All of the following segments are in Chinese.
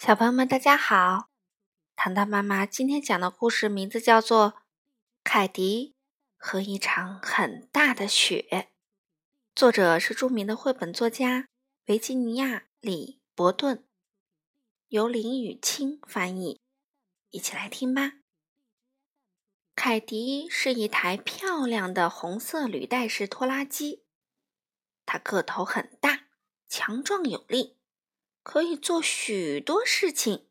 小朋友们，大家好！糖糖妈妈今天讲的故事名字叫做《凯迪和一场很大的雪》，作者是著名的绘本作家维吉尼亚·里伯顿，由林雨清翻译。一起来听吧。凯迪是一台漂亮的红色履带式拖拉机，它个头很大，强壮有力。可以做许多事情。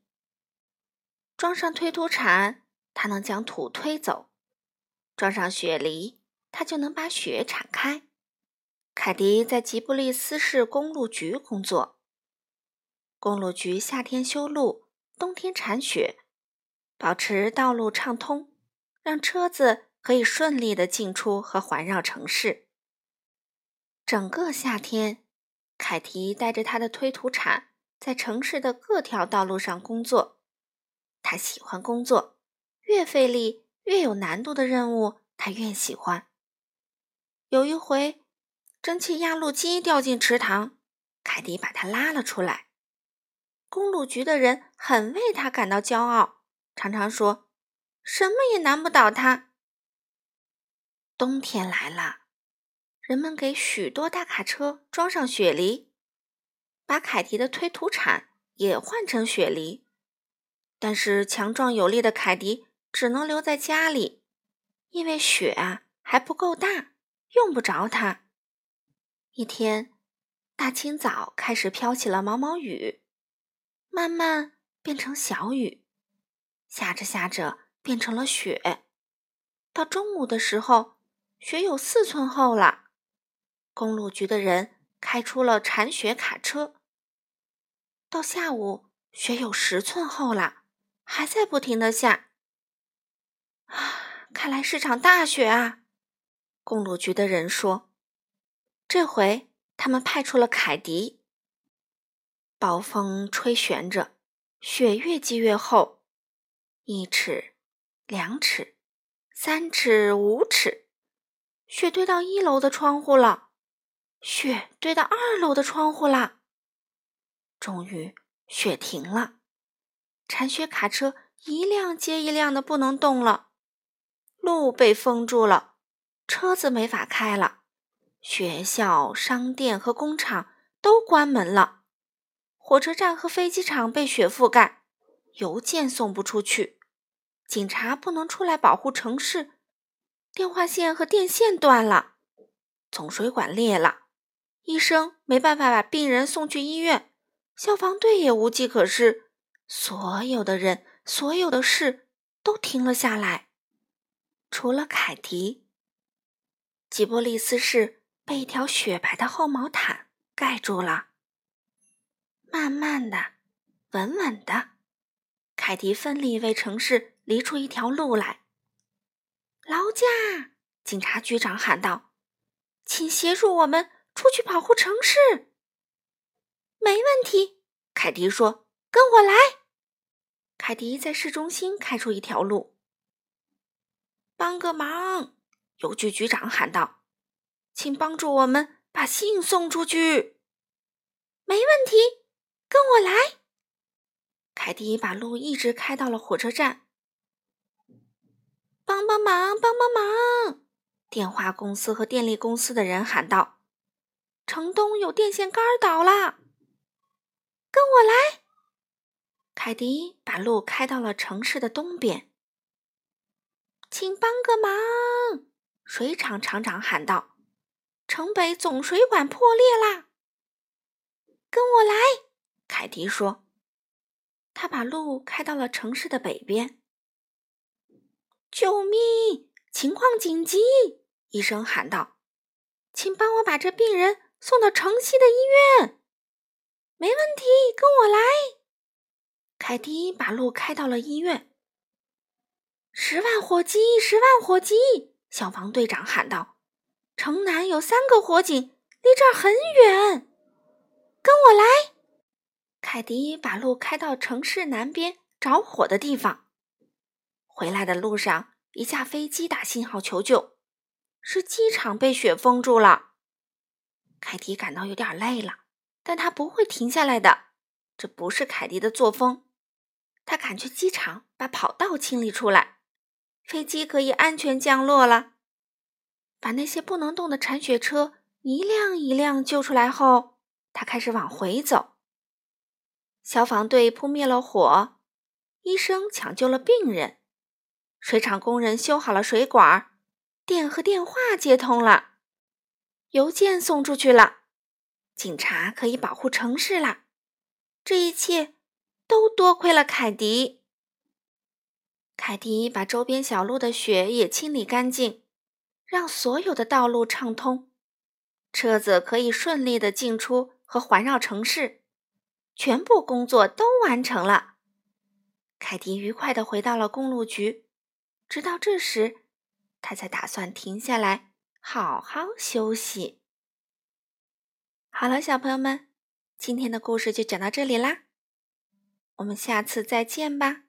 装上推土铲，它能将土推走；装上雪犁，它就能把雪铲开。凯迪在吉布利斯市公路局工作。公路局夏天修路，冬天铲雪，保持道路畅通，让车子可以顺利的进出和环绕城市。整个夏天，凯迪带着他的推土铲。在城市的各条道路上工作，他喜欢工作。越费力、越有难度的任务，他越喜欢。有一回，蒸汽压路机掉进池塘，凯迪把它拉了出来。公路局的人很为他感到骄傲，常常说：“什么也难不倒他。”冬天来了，人们给许多大卡车装上雪梨。把凯迪的推土铲也换成雪梨，但是强壮有力的凯迪只能留在家里，因为雪啊还不够大，用不着它。一天，大清早开始飘起了毛毛雨，慢慢变成小雨，下着下着变成了雪。到中午的时候，雪有四寸厚了。公路局的人开出了铲雪卡车。到下午，雪有十寸厚了，还在不停的下。啊，看来是场大雪啊！公路局的人说。这回他们派出了凯迪。暴风吹旋着，雪越积越厚，一尺、两尺、三尺、五尺，雪堆到一楼的窗户了，雪堆到二楼的窗户了。终于，雪停了，铲雪卡车一辆接一辆的不能动了，路被封住了，车子没法开了，学校、商店和工厂都关门了，火车站和飞机场被雪覆盖，邮件送不出去，警察不能出来保护城市，电话线和电线断了，总水管裂了，医生没办法把病人送去医院。消防队也无计可施，所有的人、所有的事都停了下来，除了凯迪。吉波利斯市被一条雪白的厚毛毯盖住了。慢慢的，稳稳的，凯迪奋力为城市犁出一条路来。劳驾！警察局长喊道：“请协助我们出去保护城市。”没问题，凯迪说：“跟我来。”凯迪在市中心开出一条路。帮个忙，邮局局长喊道：“请帮助我们把信送出去。”没问题，跟我来。凯迪把路一直开到了火车站。帮帮忙，帮帮忙！电话公司和电力公司的人喊道：“城东有电线杆倒了。”我来，凯迪把路开到了城市的东边。请帮个忙！水厂厂长喊道：“城北总水管破裂啦！”跟我来，凯迪说。他把路开到了城市的北边。救命！情况紧急！医生喊道：“请帮我把这病人送到城西的医院。”没问题，跟我来。凯迪把路开到了医院。十万火急，十万火急！消防队长喊道：“城南有三个火警，离这儿很远。”跟我来。凯迪把路开到城市南边着火的地方。回来的路上，一架飞机打信号求救，是机场被雪封住了。凯迪感到有点累了。但他不会停下来的，这不是凯迪的作风。他赶去机场，把跑道清理出来，飞机可以安全降落了。把那些不能动的铲雪车一辆一辆救出来后，他开始往回走。消防队扑灭了火，医生抢救了病人，水厂工人修好了水管，电和电话接通了，邮件送出去了，警察可以保护城市了。这一切。都多亏了凯迪。凯迪把周边小路的雪也清理干净，让所有的道路畅通，车子可以顺利的进出和环绕城市。全部工作都完成了。凯迪愉快的回到了公路局，直到这时，他才打算停下来好好休息。好了，小朋友们，今天的故事就讲到这里啦。我们下次再见吧。